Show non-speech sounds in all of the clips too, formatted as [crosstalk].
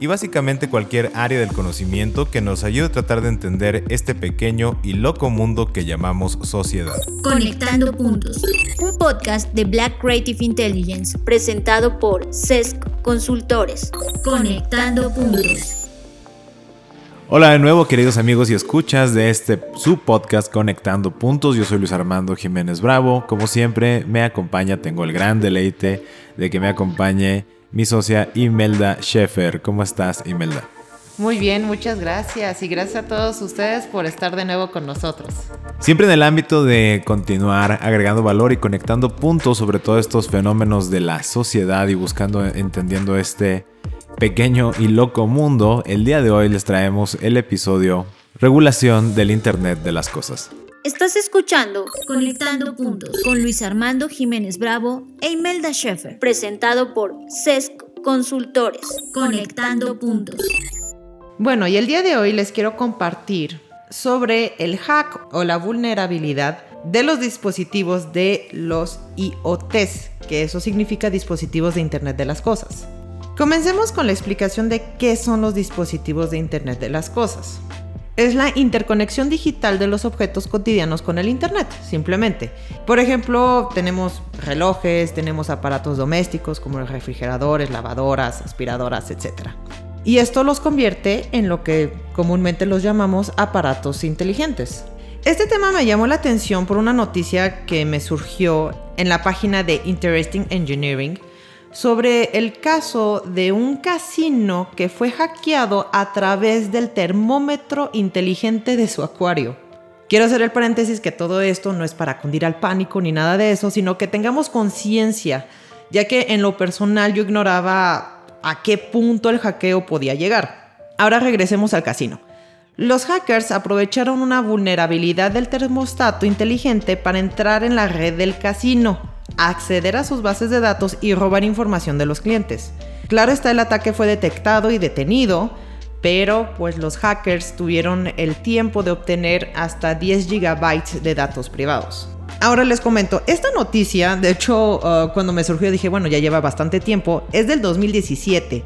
y básicamente cualquier área del conocimiento que nos ayude a tratar de entender este pequeño y loco mundo que llamamos sociedad. Conectando Puntos, un podcast de Black Creative Intelligence presentado por CESC Consultores. Conectando Puntos. Hola de nuevo queridos amigos y escuchas de este su podcast Conectando Puntos. Yo soy Luis Armando Jiménez Bravo. Como siempre me acompaña, tengo el gran deleite de que me acompañe mi socia Imelda Schaeffer. ¿Cómo estás Imelda? Muy bien, muchas gracias y gracias a todos ustedes por estar de nuevo con nosotros. Siempre en el ámbito de continuar agregando valor y conectando puntos sobre todos estos fenómenos de la sociedad y buscando, entendiendo este pequeño y loco mundo, el día de hoy les traemos el episodio Regulación del Internet de las Cosas. Estás escuchando Conectando Puntos con Luis Armando Jiménez Bravo e Imelda Schaeffer, presentado por CESC Consultores. Conectando Puntos. Bueno, y el día de hoy les quiero compartir sobre el hack o la vulnerabilidad de los dispositivos de los IoTs, que eso significa dispositivos de Internet de las Cosas. Comencemos con la explicación de qué son los dispositivos de Internet de las Cosas. Es la interconexión digital de los objetos cotidianos con el Internet, simplemente. Por ejemplo, tenemos relojes, tenemos aparatos domésticos como refrigeradores, lavadoras, aspiradoras, etc. Y esto los convierte en lo que comúnmente los llamamos aparatos inteligentes. Este tema me llamó la atención por una noticia que me surgió en la página de Interesting Engineering sobre el caso de un casino que fue hackeado a través del termómetro inteligente de su acuario. Quiero hacer el paréntesis que todo esto no es para cundir al pánico ni nada de eso, sino que tengamos conciencia, ya que en lo personal yo ignoraba a qué punto el hackeo podía llegar. Ahora regresemos al casino. Los hackers aprovecharon una vulnerabilidad del termostato inteligente para entrar en la red del casino acceder a sus bases de datos y robar información de los clientes. Claro está, el ataque fue detectado y detenido, pero pues los hackers tuvieron el tiempo de obtener hasta 10 gigabytes de datos privados. Ahora les comento, esta noticia, de hecho, uh, cuando me surgió dije, bueno, ya lleva bastante tiempo, es del 2017.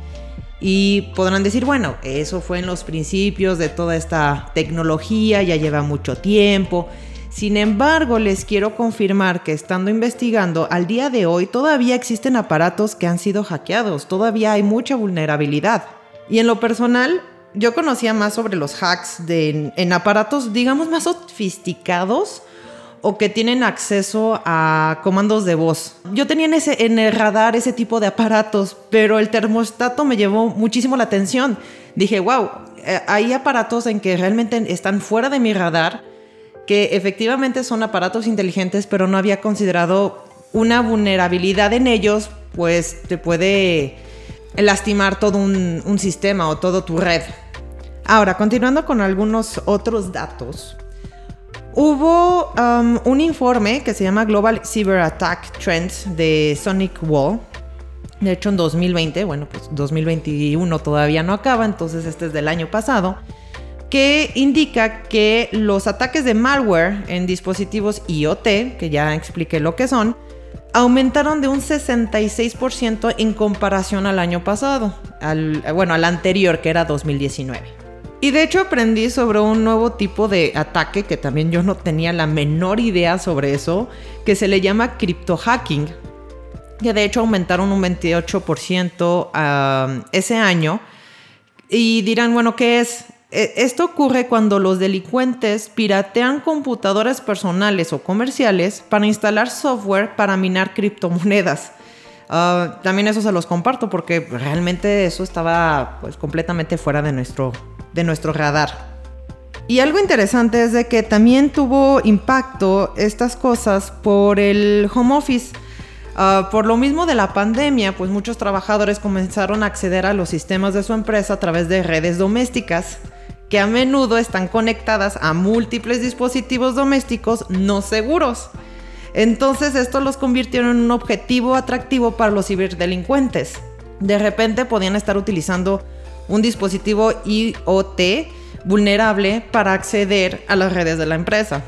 Y podrán decir, bueno, eso fue en los principios de toda esta tecnología, ya lleva mucho tiempo. Sin embargo, les quiero confirmar que estando investigando, al día de hoy todavía existen aparatos que han sido hackeados, todavía hay mucha vulnerabilidad. Y en lo personal, yo conocía más sobre los hacks de, en aparatos, digamos, más sofisticados o que tienen acceso a comandos de voz. Yo tenía en, ese, en el radar ese tipo de aparatos, pero el termostato me llevó muchísimo la atención. Dije, wow, eh, hay aparatos en que realmente están fuera de mi radar que efectivamente son aparatos inteligentes, pero no había considerado una vulnerabilidad en ellos, pues te puede lastimar todo un, sistema o todo tu red. Ahora, continuando con algunos otros datos, hubo um, un informe que se llama Global Cyber Attack Trends de Sonic Wall. De hecho, en 2020, bueno, pues 2021 todavía no acaba, entonces este es del año pasado que indica que los ataques de malware en dispositivos IoT, que ya expliqué lo que son, aumentaron de un 66% en comparación al año pasado, bueno, al anterior, que era 2019. Y de hecho aprendí sobre un nuevo tipo de ataque que también yo no tenía la menor idea sobre eso, que se le llama hacking, que de hecho aumentaron un 28% ah, ese año. Y dirán, bueno, ¿qué es? E, esto ocurre cuando los delincuentes piratean computadoras personales o comerciales para instalar software para minar criptomonedas. Ah, también eso se los comparto porque realmente eso estaba pues, completamente fuera de nuestro, de nuestro radar. Y algo interesante es de que también tuvo impacto estas cosas por el home office. Ah, por lo mismo de la pandemia, pues muchos trabajadores comenzaron a acceder a los sistemas de su empresa a través de redes domésticas que a menudo están conectadas a múltiples dispositivos domésticos no seguros. Entonces esto los convirtió en un objetivo atractivo para los ciberdelincuentes. De repente podían estar utilizando un dispositivo IoT vulnerable para acceder a las redes de la empresa.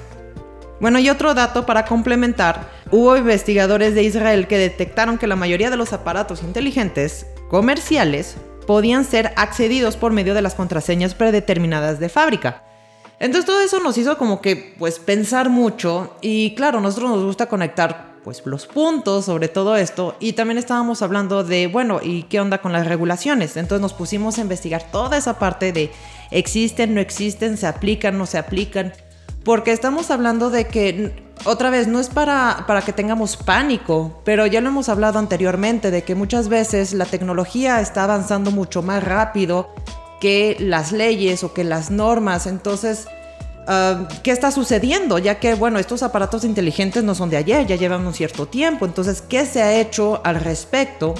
Bueno, y otro dato para complementar, hubo investigadores de Israel que detectaron que la mayoría de los aparatos inteligentes comerciales podían ser accedidos por medio de las contraseñas predeterminadas de fábrica. Entonces todo eso nos hizo como que pues pensar mucho y claro, nosotros nos gusta conectar pues los puntos sobre todo esto y también estábamos hablando de bueno, ¿y qué onda con las regulaciones? Entonces nos pusimos a investigar toda esa parte de existen, no existen, se aplican, no se aplican, porque estamos hablando de que otra vez, no es para, para que tengamos pánico, pero ya lo hemos hablado anteriormente, de que muchas veces la tecnología está avanzando mucho más rápido que las leyes o que las normas. Entonces, ah, ¿qué está sucediendo? Ya que, bueno, estos aparatos inteligentes no son de ayer, ya llevan un cierto tiempo. Entonces, ¿qué se ha hecho al respecto?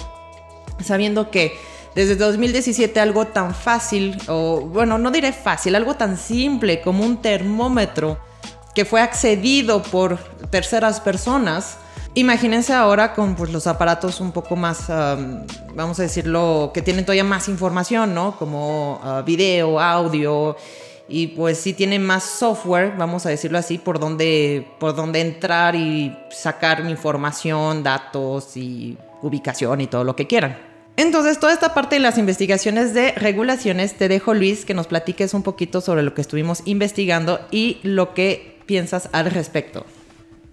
Sabiendo que desde 2017 algo tan fácil, o bueno, no diré fácil, algo tan simple como un termómetro que fue accedido por terceras personas, Imagínense ahora con pues, los aparatos un poco más, vamos a decirlo, que tienen todavía más información, ¿no? Como ah, video, audio, y pues sí tienen más software, vamos a decirlo así, por donde, por donde entrar y sacar información, datos y ubicación y todo lo que quieran. Entonces, toda esta parte de las investigaciones de regulaciones, te dejo Luis que nos platiques un poquito sobre lo que estuvimos investigando y lo que piensas al respecto.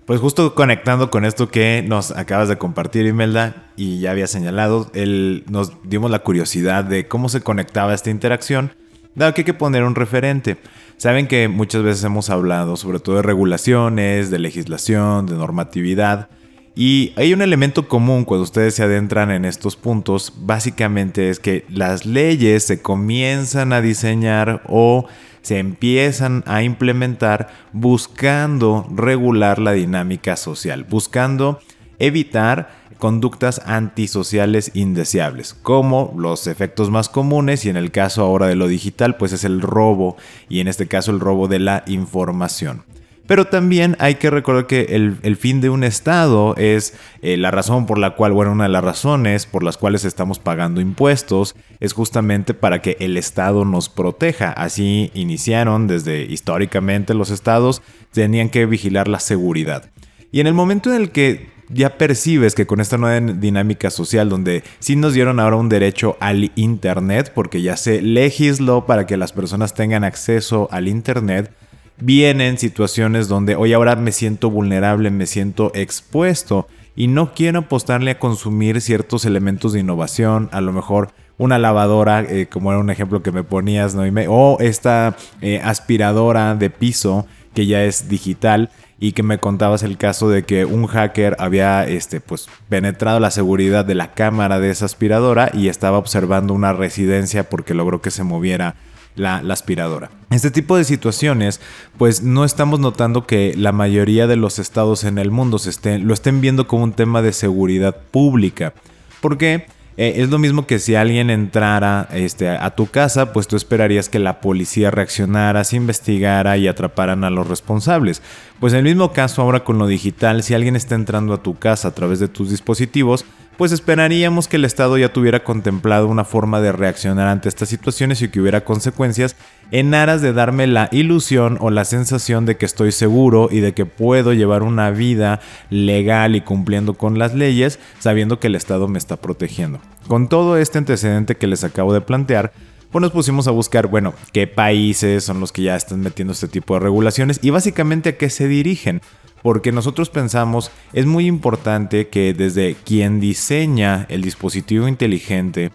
Pues justo conectando con esto que nos acabas de compartir, Imelda, y ya había señalado, él, nos dimos la curiosidad de cómo se conectaba esta interacción, dado que hay que poner un referente. Saben que muchas veces hemos hablado sobre todo de regulaciones, de legislación, de normatividad, y hay un elemento común cuando ustedes se adentran en estos puntos, básicamente es que las leyes se comienzan a diseñar o se empiezan a implementar buscando regular la dinámica social, buscando evitar conductas antisociales indeseables, como los efectos más comunes y en el caso ahora de lo digital, pues es el robo y en este caso el robo de la información. Pero también hay que recordar que el, fin de un Estado es eh, la razón por la cual, bueno, una de las razones por las cuales estamos pagando impuestos es justamente para que el Estado nos proteja. Así iniciaron desde históricamente los Estados, tenían que vigilar la seguridad. Y en el momento en el que ya percibes que con esta nueva dinámica social donde sí nos dieron ahora un derecho al Internet, porque ya se legisló para que las personas tengan acceso al Internet, vienen situaciones donde hoy ahora me siento vulnerable, me siento expuesto y no quiero apostarle a consumir ciertos elementos de innovación, a lo mejor una lavadora, eh, como era un ejemplo que me ponías, ¿no? o esta eh, aspiradora de piso que ya es digital y que me contabas el caso de que un hacker había este, pues, penetrado la seguridad de la cámara de esa aspiradora y estaba observando una residencia porque logró que se moviera la, aspiradora. Este tipo de situaciones, pues no estamos notando que la mayoría de los estados en el mundo se estén, lo estén viendo como un tema de seguridad pública. Porque eh, es lo mismo que si alguien entrara este, a tu casa, pues tú esperarías que la policía reaccionara, se investigara y atraparan a los responsables. Pues en el mismo caso ahora con lo digital, si alguien está entrando a tu casa a través de tus dispositivos, pues esperaríamos que el Estado ya tuviera contemplado una forma de reaccionar ante estas situaciones y que hubiera consecuencias en aras de darme la ilusión o la sensación de que estoy seguro y de que puedo llevar una vida legal y cumpliendo con las leyes sabiendo que el Estado me está protegiendo. Con todo este antecedente que les acabo de plantear, pues nos pusimos a buscar, bueno, qué países son los que ya están metiendo este tipo de regulaciones y básicamente a qué se dirigen. Porque nosotros pensamos es muy importante que desde quien diseña el dispositivo inteligente,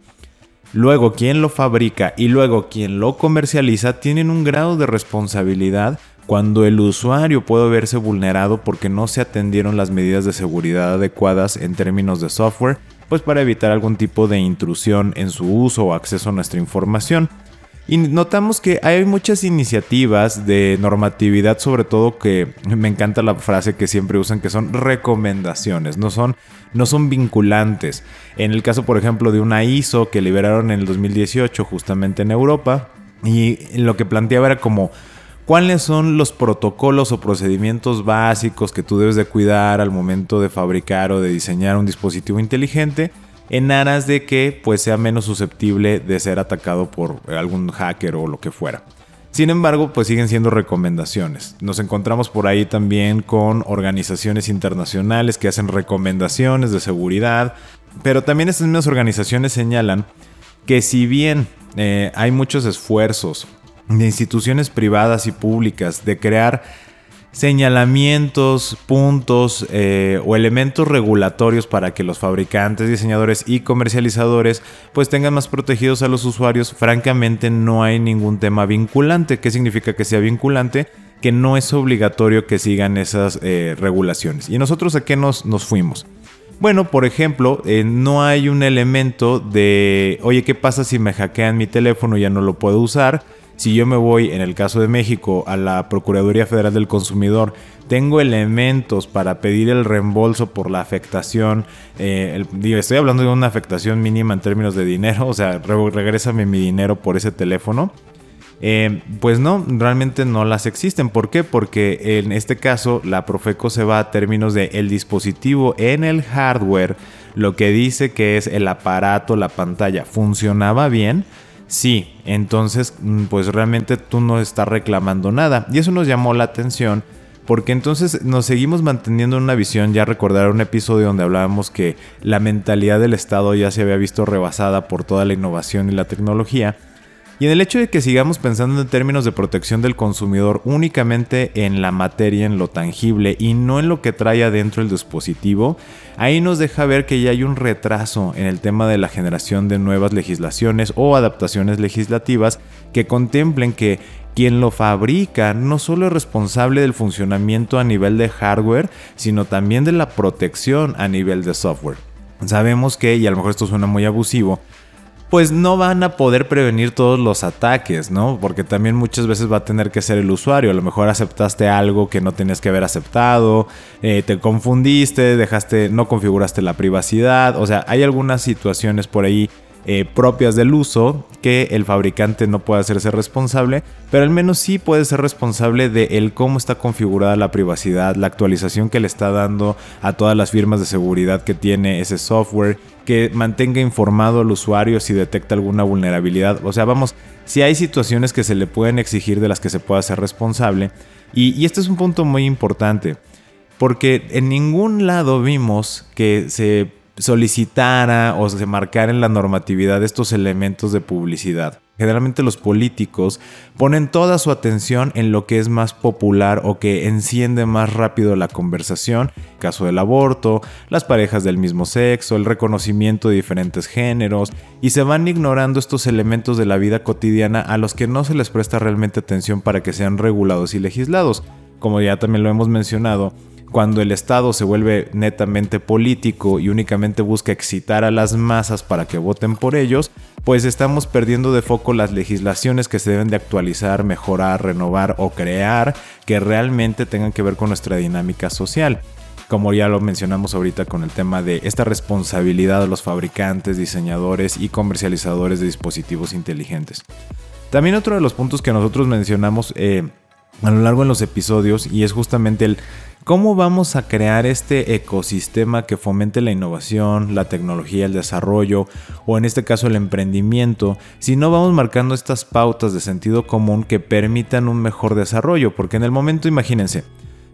luego quien lo fabrica y luego quien lo comercializa tienen un grado de responsabilidad cuando el usuario puede verse vulnerado porque no se atendieron las medidas de seguridad adecuadas en términos de software, pues para evitar algún tipo de intrusión en su uso o acceso a nuestra información. Y notamos que hay muchas iniciativas de normatividad, sobre todo que me encanta la frase que siempre usan, que son recomendaciones, no son, no son vinculantes. En el caso, por ejemplo, de una ISO que liberaron en el 2018 justamente en Europa, y lo que planteaba era como cuáles son los protocolos o procedimientos básicos que tú debes de cuidar al momento de fabricar o de diseñar un dispositivo inteligente en aras de que pues sea menos susceptible de ser atacado por algún hacker o lo que fuera. Sin embargo, pues siguen siendo recomendaciones. Nos encontramos por ahí también con organizaciones internacionales que hacen recomendaciones de seguridad, pero también estas mismas organizaciones señalan que si bien eh, hay muchos esfuerzos de instituciones privadas y públicas de crear señalamientos, puntos eh, o elementos regulatorios para que los fabricantes, diseñadores y comercializadores pues tengan más protegidos a los usuarios, francamente no hay ningún tema vinculante. ¿Qué significa que sea vinculante? Que no es obligatorio que sigan esas eh, regulaciones. ¿Y nosotros a qué nos, nos fuimos? Bueno, por ejemplo, eh, no hay un elemento de, oye, ¿qué pasa si me hackean mi teléfono y ya no lo puedo usar? Si yo me voy, en el caso de México, a la Procuraduría Federal del Consumidor, tengo elementos para pedir el reembolso por la afectación. Eh, estoy hablando de una afectación mínima en términos de dinero, [laughs] o sea, regrésame mi dinero por ese teléfono. Eh, pues no, realmente no las existen. ¿Por qué? Porque en este caso la Profeco se va a términos de el dispositivo en el hardware, lo que dice que es el aparato, la pantalla, funcionaba bien Sí, entonces mm, pues realmente tú no estás reclamando nada. Y eso nos llamó la atención porque entonces nos seguimos manteniendo una visión, ya recordar un episodio donde hablábamos que la mentalidad del Estado ya se había visto rebasada por toda la innovación y la tecnología. Y en el hecho de que sigamos pensando en términos de protección del consumidor únicamente en la materia, en lo tangible y no en lo que trae adentro el dispositivo, ahí nos deja ver que ya hay un retraso en el tema de la generación de nuevas legislaciones o adaptaciones legislativas que contemplen que quien lo fabrica no solo es responsable del funcionamiento a nivel de hardware, sino también de la protección a nivel de software. Sabemos que, y a lo mejor esto suena muy abusivo, pues no van a poder prevenir todos los ataques, ¿no? Porque también muchas veces va a tener que ser el usuario. A lo mejor aceptaste algo que no tenías que haber aceptado, eh, te confundiste, dejaste, no configuraste la privacidad. O sea, hay algunas situaciones por ahí eh, propias del uso que el fabricante no puede hacerse responsable, pero al menos sí puede ser responsable de cómo está configurada la privacidad, la actualización que le está dando a todas las firmas de seguridad que tiene ese software, que mantenga informado al usuario si detecta alguna vulnerabilidad. O sea, vamos, si hay situaciones que se le pueden exigir de las que se pueda ser responsable. Y este es un punto muy importante, porque en ningún lado vimos que se solicitara o se marcara en la normatividad estos elementos de publicidad. Generalmente los políticos ponen toda su atención en lo que es más popular o que enciende más rápido la conversación, caso del aborto, las parejas del mismo sexo, el reconocimiento de diferentes géneros, y se van ignorando estos elementos de la vida cotidiana a los que no se les presta realmente atención para que sean regulados y legislados. Como ya también lo hemos mencionado, cuando el Estado se vuelve netamente político y únicamente busca excitar a las masas para que voten por ellos, pues estamos perdiendo de foco las legislaciones que se deben de actualizar, mejorar, renovar o crear que realmente tengan que ver con nuestra dinámica social como ya lo mencionamos ahorita con el tema de esta responsabilidad de los fabricantes, diseñadores y comercializadores de dispositivos inteligentes. También otro de los puntos que nosotros mencionamos eh, a lo largo de los episodios y es justamente el ¿Cómo vamos a crear este ecosistema que fomente la innovación, la tecnología, el desarrollo o en este caso el emprendimiento si no vamos marcando estas pautas de sentido común que permitan un mejor desarrollo? Porque en el momento, imagínense,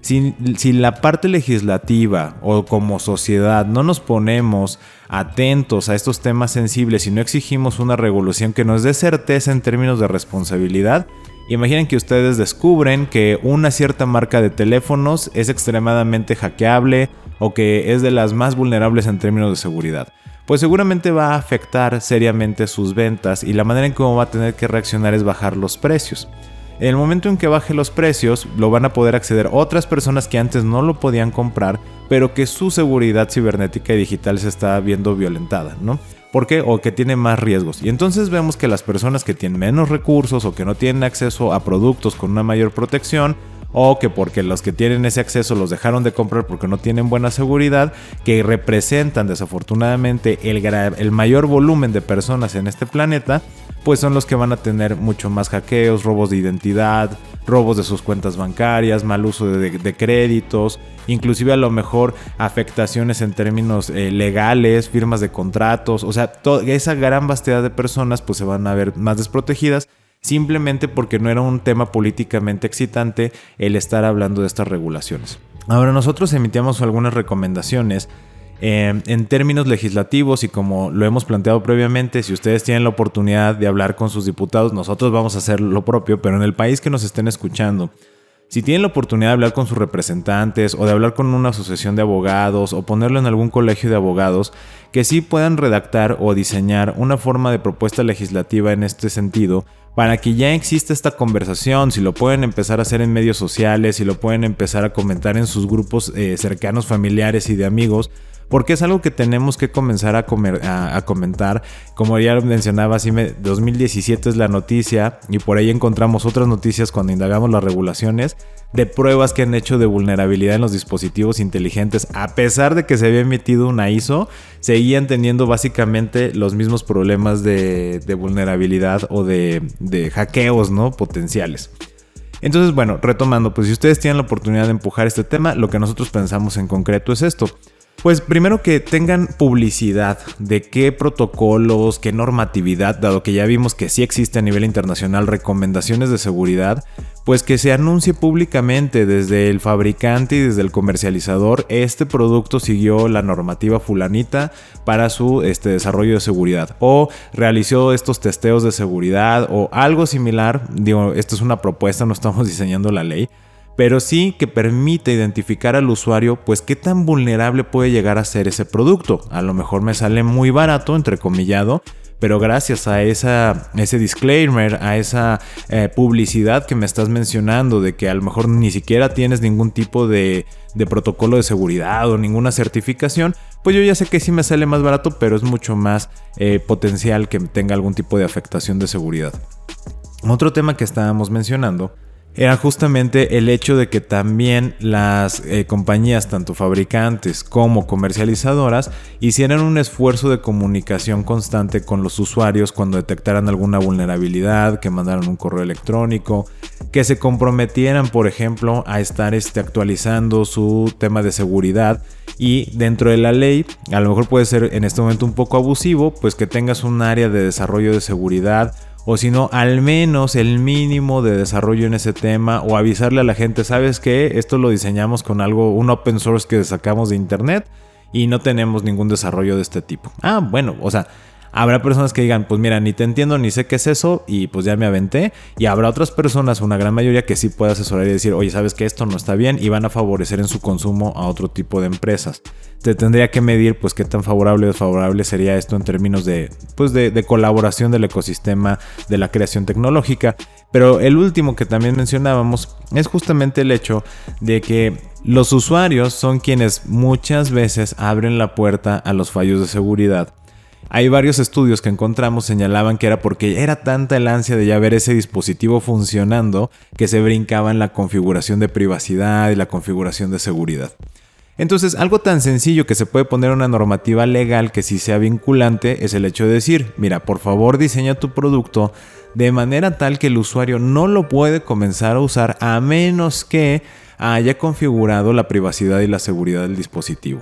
si, si, la parte legislativa o como sociedad no nos ponemos atentos a estos temas sensibles y no exigimos una regulación que nos dé certeza en términos de responsabilidad, Imaginen que ustedes descubren que una cierta marca de teléfonos es extremadamente hackeable o que es de las más vulnerables en términos de seguridad. Pues seguramente va a afectar seriamente sus ventas y la manera en cómo va a tener que reaccionar es bajar los precios. En el momento en que baje los precios, lo van a poder acceder otras personas que antes no lo podían comprar, pero que su seguridad cibernética y digital se está viendo violentada, ¿no? ¿Por qué? O que tiene más riesgos. Y entonces vemos que las personas que tienen menos recursos o que no tienen acceso a productos con una mayor protección, o que porque los que tienen ese acceso los dejaron de comprar porque no tienen buena seguridad, que representan desafortunadamente el, el mayor volumen de personas en este planeta, pues son los que van a tener mucho más hackeos, robos de identidad, robos de sus cuentas bancarias, mal uso de, créditos, inclusive a lo mejor afectaciones en términos eh, legales, firmas de contratos, o sea, esa gran vastedad de personas pues se van a ver más desprotegidas simplemente porque no era un tema políticamente excitante el estar hablando de estas regulaciones. Ahora nosotros emitíamos algunas recomendaciones eh, en términos legislativos y como lo hemos planteado previamente, si ustedes tienen la oportunidad de hablar con sus diputados, nosotros vamos a hacer lo propio, pero en el país que nos estén escuchando, si tienen la oportunidad de hablar con sus representantes o de hablar con una asociación de abogados o ponerlo en algún colegio de abogados, que sí puedan redactar o diseñar una forma de propuesta legislativa en este sentido, para que ya exista esta conversación, si lo pueden empezar a hacer en medios sociales, si lo pueden empezar a comentar en sus grupos eh, cercanos, familiares y de amigos, porque es algo que tenemos que comenzar a, comentar. Como ya mencionaba, 2017 es la noticia y por ahí encontramos otras noticias cuando indagamos las regulaciones de pruebas que han hecho de vulnerabilidad en los dispositivos inteligentes. A pesar de que se había emitido una ISO, seguían teniendo básicamente los mismos problemas de, vulnerabilidad o de, de hackeos ¿no? potenciales. Entonces, bueno, retomando, pues si ustedes tienen la oportunidad de empujar este tema, lo que nosotros pensamos en concreto es esto. Pues primero que tengan publicidad de qué protocolos, qué normatividad, dado que ya vimos que sí existe a nivel internacional recomendaciones de seguridad, pues que se anuncie públicamente desde el fabricante y desde el comercializador, este producto siguió la normativa fulanita para su este, desarrollo de seguridad o realizó estos testeos de seguridad o algo similar, digo, esto es una propuesta, no estamos [laughs] diseñando la ley, pero sí que permite identificar al usuario pues qué tan vulnerable puede llegar a ser ese producto. A lo mejor me sale muy barato, entrecomillado, pero gracias a esa, ese disclaimer, a esa eh, publicidad que me estás mencionando de que a lo mejor ni siquiera tienes ningún tipo de, protocolo de seguridad o ninguna certificación, pues yo ya sé que sí me sale más barato, pero es mucho más eh, potencial que tenga algún tipo de afectación de seguridad. Otro tema que estábamos mencionando era justamente el hecho de que también las eh, compañías, tanto fabricantes como comercializadoras, hicieran un esfuerzo de comunicación constante con los usuarios cuando detectaran alguna vulnerabilidad, que mandaran un correo electrónico, que se comprometieran, por ejemplo, a estar este, actualizando su tema de seguridad. Y dentro de la ley, a lo mejor puede ser en este momento un poco abusivo, pues que tengas un área de desarrollo de seguridad o si no, al menos el mínimo de desarrollo en ese tema o avisarle a la gente, ¿sabes qué? Esto lo diseñamos con algo, un open source que sacamos de internet y no tenemos ningún desarrollo de este tipo. Ah, bueno, o sea, Habrá personas que digan, pues mira, ni te entiendo ni sé qué es eso y pues ya me aventé. Y habrá otras personas, una gran mayoría, que sí puede asesorar y decir, oye, sabes que esto no está bien y van a favorecer en su consumo a otro tipo de empresas. Te tendría que medir pues qué tan favorable o desfavorable sería esto en términos de, pues, de, de colaboración del ecosistema de la creación tecnológica. Pero el último que también mencionábamos es justamente el hecho de que los usuarios son quienes muchas veces abren la puerta a los fallos de seguridad hay varios estudios que encontramos señalaban que era porque era tanta el ansia de ya ver ese dispositivo funcionando que se brincaba en la configuración de privacidad y la configuración de seguridad. Entonces, algo tan sencillo que se puede poner una normativa legal que sí sea vinculante es el hecho de decir, mira, por favor diseña tu producto de manera tal que el usuario no lo puede comenzar a usar a menos que haya configurado la privacidad y la seguridad del dispositivo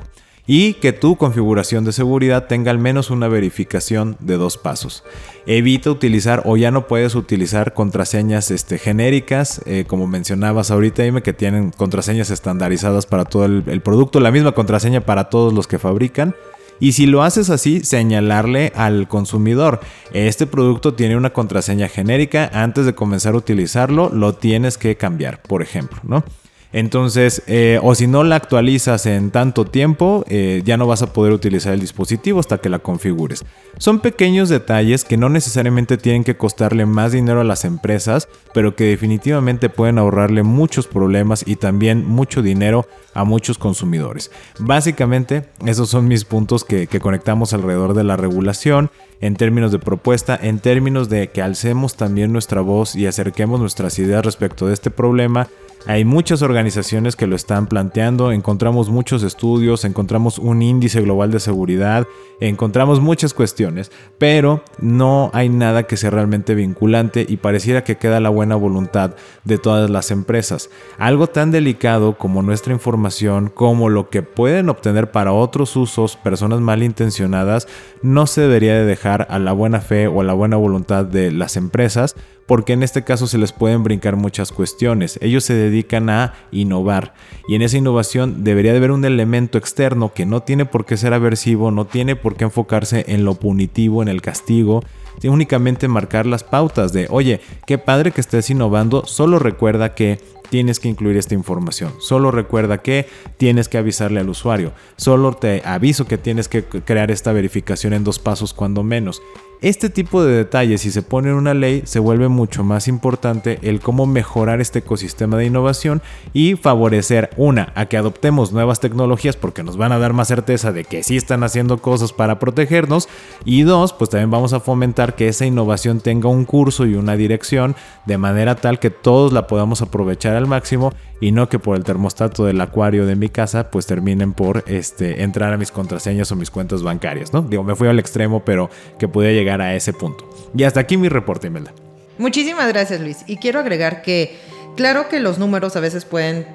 y que tu configuración de seguridad tenga al menos una verificación de dos pasos. Evita utilizar o ya no puedes utilizar contraseñas este, genéricas, eh, como mencionabas ahorita, dime que tienen contraseñas estandarizadas para todo el, el producto, la misma contraseña para todos los que fabrican. Y si lo haces así, señalarle al consumidor, este producto tiene una contraseña genérica, antes de comenzar a utilizarlo, lo tienes que cambiar, por ejemplo, ¿no? Entonces, eh, o si no la actualizas en tanto tiempo, eh, ya no vas a poder utilizar el dispositivo hasta que la configures. Son pequeños detalles que no necesariamente tienen que costarle más dinero a las empresas, pero que definitivamente pueden ahorrarle muchos problemas y también mucho dinero a muchos consumidores. Básicamente, esos son mis puntos que, que conectamos alrededor de la regulación en términos de propuesta, en términos de que alcemos también nuestra voz y acerquemos nuestras ideas respecto de este problema Hay muchas organizaciones que lo están planteando, encontramos muchos estudios, encontramos un índice global de seguridad, encontramos muchas cuestiones, pero no hay nada que sea realmente vinculante y pareciera que queda la buena voluntad de todas las empresas. Algo tan delicado como nuestra información, como lo que pueden obtener para otros usos personas malintencionadas, no se debería de dejar a la buena fe o a la buena voluntad de las empresas porque en este caso se les pueden brincar muchas cuestiones. Ellos se dedican a innovar y en esa innovación debería de haber un elemento externo que no tiene por qué ser aversivo, no tiene por qué enfocarse en lo punitivo, en el castigo, únicamente marcar las pautas de, oye, qué padre que estés innovando, solo recuerda que tienes que incluir esta información. Solo recuerda que tienes que avisarle al usuario. Solo te aviso que tienes que crear esta verificación en dos pasos cuando menos. Este tipo de detalles, si se pone en una ley, se vuelve mucho más importante el cómo mejorar este ecosistema de innovación y favorecer, una, a que adoptemos nuevas tecnologías porque nos van a dar más certeza de que sí están haciendo cosas para protegernos, y dos, pues también vamos a fomentar que esa innovación tenga un curso y una dirección de manera tal que todos la podamos aprovechar al máximo y no que por el termostato del acuario de mi casa pues terminen por este, entrar a mis contraseñas o mis cuentas bancarias, ¿no? Digo, me fui al extremo, pero que pude llegar a ese punto. Y hasta aquí mi reporte, Imelda. Muchísimas gracias, Luis. Y quiero agregar que, claro que los números a veces pueden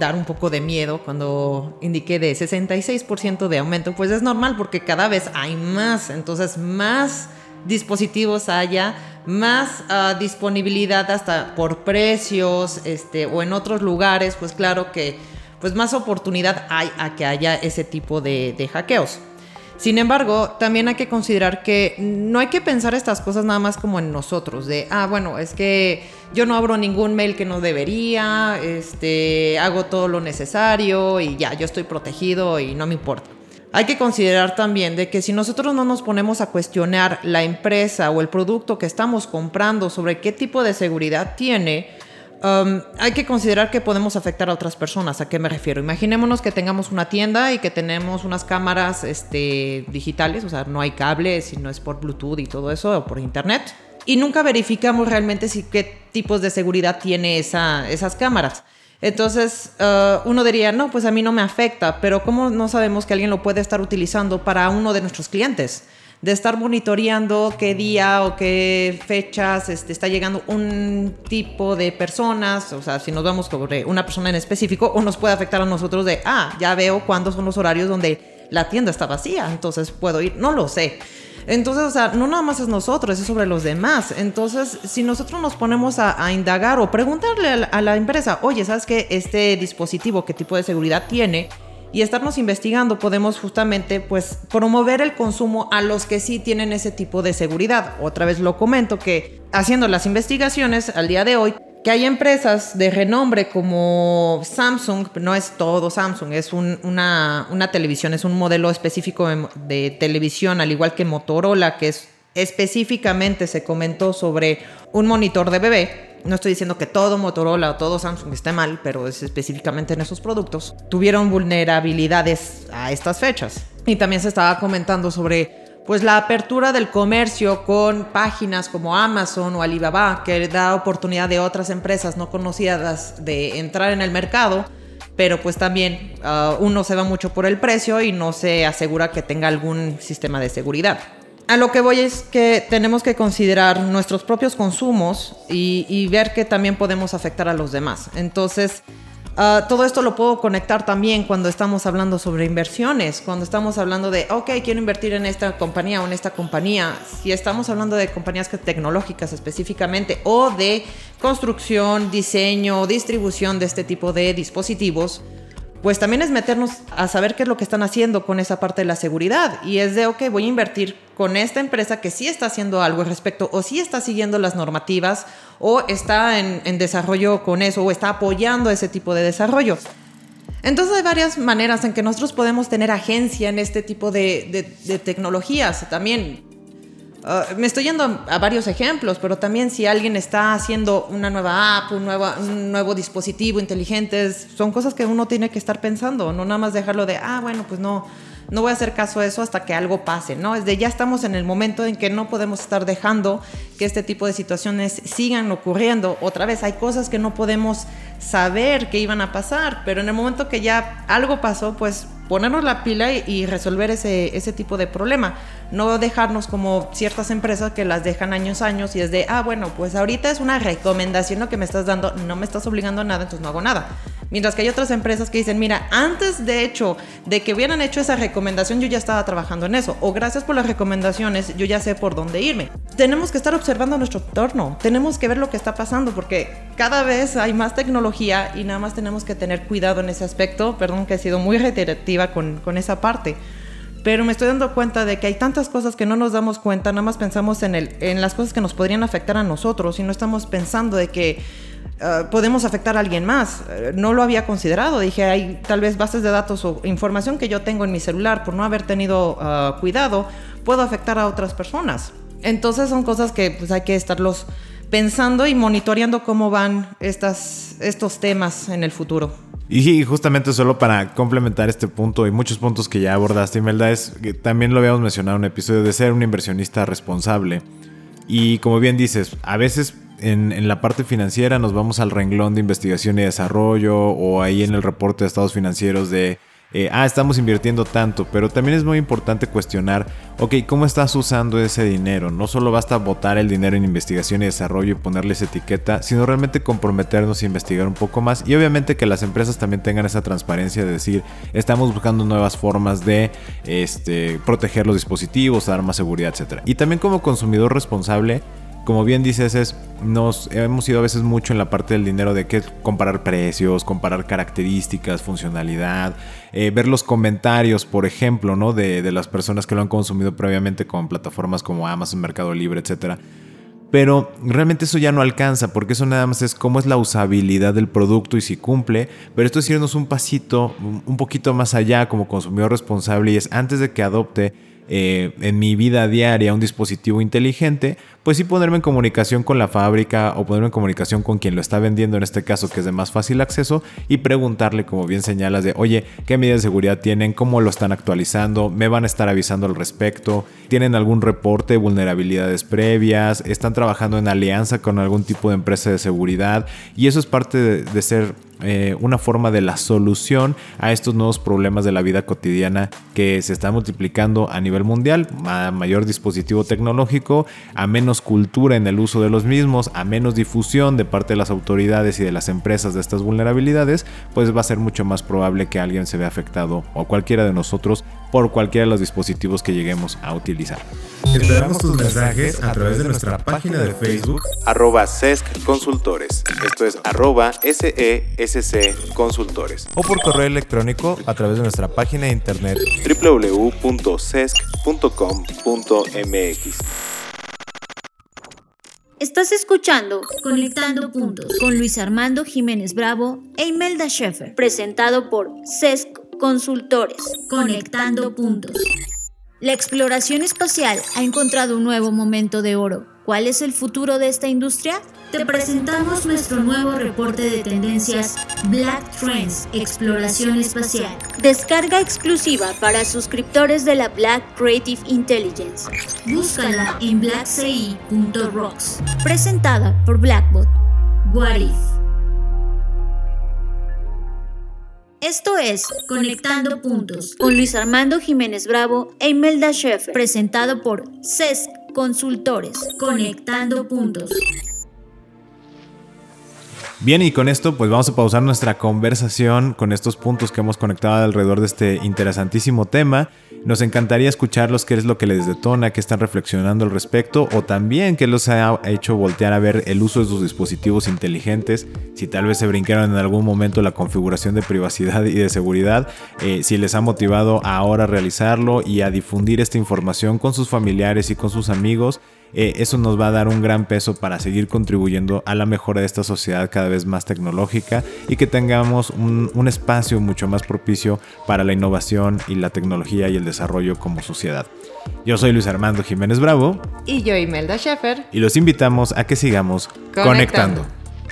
dar un poco de miedo cuando indiqué de 66% de aumento, pues es normal porque cada vez hay más, entonces más dispositivos haya, más uh, disponibilidad hasta por precios este, o en otros lugares, pues claro que pues más oportunidad hay a que haya ese tipo de hackeos. Sin embargo, también hay que considerar que no hay que pensar estas cosas nada más como en nosotros, de, ah, bueno, es que yo no abro ningún mail que no debería, este, hago todo lo necesario y ya, yo estoy protegido y no me importa hay que considerar también de que si nosotros no nos ponemos a cuestionar la empresa o el producto que estamos comprando sobre qué tipo de seguridad tiene, um, hay que considerar que podemos afectar a otras personas. ¿A qué me refiero? Imaginémonos que tengamos una tienda y que tenemos unas cámaras este, digitales, o sea, no hay cables, sino es por Bluetooth y todo eso, o por Internet. Y nunca verificamos realmente si qué tipos de seguridad tiene esa, esas cámaras. Entonces, uh, uno diría, no, pues a mí no me afecta, pero ¿cómo no sabemos que alguien lo puede estar utilizando para uno de nuestros clientes? De estar monitoreando qué día o qué fechas este, está llegando un tipo de personas, o sea, si nos vamos sobre una persona en específico, o nos puede afectar a nosotros de, ah, ya veo cuándo son los horarios donde la tienda está vacía, entonces puedo ir, no lo sé. Entonces, o sea, no nada más es nosotros, es sobre los demás. Entonces, si nosotros nos ponemos a, indagar o preguntarle a la, empresa, oye, ¿sabes qué? Este dispositivo, ¿qué tipo de seguridad tiene? Y estarnos investigando podemos justamente pues promover el consumo a los que sí tienen ese tipo de seguridad. Otra vez lo comento que haciendo las investigaciones al día de hoy que hay empresas de renombre como Samsung, no es todo Samsung, es una, televisión, es un modelo específico de, televisión, al igual que Motorola, que es específicamente se comentó sobre un monitor de bebé. No estoy diciendo que todo Motorola o todo Samsung esté mal, pero es específicamente en esos productos. Tuvieron vulnerabilidades a estas fechas. Y también se estaba comentando sobre pues la apertura del comercio con páginas como Amazon o Alibaba, que da oportunidad de otras empresas no conocidas de entrar en el mercado, pero pues también uh, uno se va mucho por el precio y no se asegura que tenga algún sistema de seguridad. A lo que voy es que tenemos que considerar nuestros propios consumos y, ver que también podemos afectar a los demás. Entonces, Ah, todo esto lo puedo conectar también cuando estamos hablando sobre inversiones, cuando estamos hablando de, ok, quiero invertir en esta compañía o en esta compañía. Si estamos hablando de compañías tecnológicas específicamente o de construcción, diseño, distribución de este tipo de dispositivos, pues también es meternos a saber qué es lo que están haciendo con esa parte de la seguridad. Y es de, ok, voy a invertir con esta empresa que sí está haciendo algo al respecto, o sí está siguiendo las normativas, o está en, desarrollo con eso, o está apoyando ese tipo de desarrollo. Entonces hay varias maneras en que nosotros podemos tener agencia en este tipo de, de tecnologías. También Ah, me estoy yendo a varios ejemplos, pero también si alguien está haciendo una nueva app, un nuevo, un nuevo dispositivo inteligente, son cosas que uno tiene que estar pensando, no nada más dejarlo de, ah, bueno, pues no, no voy a hacer caso a eso hasta que algo pase, ¿no? Es de ya estamos en el momento en que no podemos estar dejando que este tipo de situaciones sigan ocurriendo. Otra vez, hay cosas que no podemos saber que iban a pasar, pero en el momento que ya algo pasó, pues ponernos la pila y, resolver ese, ese tipo de problema. No dejarnos como ciertas empresas que las dejan años, años y es de, ah, bueno, pues ahorita es una recomendación lo que me estás dando, no me estás obligando a nada, entonces no hago nada. Mientras que hay otras empresas que dicen, mira, antes de hecho de que hubieran hecho esa recomendación, yo ya estaba trabajando en eso. O gracias por las recomendaciones, yo ya sé por dónde irme. Tenemos que estar observando nuestro entorno, tenemos que ver lo que está pasando porque cada vez hay más tecnología y nada más tenemos que tener cuidado en ese aspecto. Perdón que he sido muy reiterativa con, con esa parte pero me estoy dando cuenta de que hay tantas cosas que no nos damos cuenta, nada más pensamos en, el, en las cosas que nos podrían afectar a nosotros y no estamos pensando de que eh, podemos afectar a alguien más. Eh, no lo había considerado. Dije, hay tal vez bases de datos o información que yo tengo en mi celular por no haber tenido eh, cuidado, puedo afectar a otras personas. Entonces son cosas que pues, hay que estarlos pensando y monitoreando cómo van estos temas en el futuro. Y justamente solo para complementar este punto y muchos puntos que ya abordaste, Imelda, es que también lo habíamos mencionado en un episodio de ser un inversionista responsable. Y como bien dices, a veces en, la parte financiera nos vamos al renglón de investigación y desarrollo o ahí en el reporte de estados financieros de, eh, ah, estamos invirtiendo tanto, pero también es muy importante cuestionar, ok, ¿cómo estás usando ese dinero? No solo basta botar el dinero en investigación y desarrollo y ponerles etiqueta, sino realmente comprometernos a investigar un poco más y obviamente que las empresas también tengan esa transparencia de decir, estamos buscando nuevas formas de este, proteger los dispositivos, dar más seguridad, etc. Y también como consumidor responsable, como bien dices, es, nos hemos ido a veces mucho en la parte del dinero de que comparar precios, comparar características, funcionalidad, eh, ver los comentarios, por ejemplo, ¿no? De, de, las personas que lo han consumido previamente con plataformas como Amazon, Mercado Libre, etc. Pero realmente eso ya no alcanza, porque eso nada más es cómo es la usabilidad del producto y si cumple. Pero esto es irnos un pasito, un poquito más allá como consumidor responsable y es antes de que adopte eh, en mi vida diaria un dispositivo inteligente, pues sí ponerme en comunicación con la fábrica o ponerme en comunicación con quien lo está vendiendo, en este caso que es de más fácil acceso, y preguntarle, como bien señalas, de, oye, ¿qué medidas de seguridad tienen? ¿Cómo lo están actualizando? ¿Me van a estar avisando al respecto? ¿Tienen algún reporte de vulnerabilidades previas? ¿Están trabajando en alianza con algún tipo de empresa de seguridad? Y eso es parte de, ser eh, una forma de la solución a estos nuevos problemas de la vida cotidiana que se están multiplicando a nivel mundial, a mayor dispositivo tecnológico, a menos cultura en el uso de los mismos, a menos difusión de parte de las autoridades y de las empresas de estas vulnerabilidades, pues va a ser mucho más probable que alguien se vea afectado o cualquiera de nosotros por cualquiera de los dispositivos que lleguemos a utilizar. Esperamos tus mensajes a través de nuestra página de Facebook arroba SESC Consultores. Esto es arroba SESC Consultores. O por correo electrónico a través de nuestra página de internet www.sesc.com.mx. Estás escuchando Conectando Puntos con Luis Armando Jiménez Bravo e Imelda Schaeffer, presentado por CESC Consultores. Conectando Puntos. La exploración espacial ha encontrado un nuevo momento de oro. ¿Cuál es el futuro de esta industria? Te presentamos nuestro nuevo reporte de tendencias Black Trends Exploración Espacial. Descarga exclusiva para suscriptores de la Black Creative Intelligence. Búscala en blackci.rocks. Presentada por Blackbot. What If. Esto es Conectando Puntos con Luis Armando Jiménez Bravo e Imelda Schaeffer, presentado por CESC Consultores. Conectando Puntos. Bien, y con esto pues vamos a pausar nuestra conversación con estos puntos que hemos conectado alrededor de este interesantísimo tema. Nos encantaría escucharlos, qué es lo que les detona, qué están reflexionando al respecto o también qué los ha hecho voltear a ver el uso de sus dispositivos inteligentes, si tal vez se brincaron en algún momento la configuración de privacidad y de seguridad, eh, si les ha motivado ahora a realizarlo y a difundir esta información con sus familiares y con sus amigos eh, eso nos va a dar un gran peso para seguir contribuyendo a la mejora de esta sociedad cada vez más tecnológica y que tengamos un, un espacio mucho más propicio para la innovación y la tecnología y el desarrollo como sociedad. Yo soy Luis Armando Jiménez Bravo. Y yo Imelda Schaeffer. Y los invitamos a que sigamos conectando.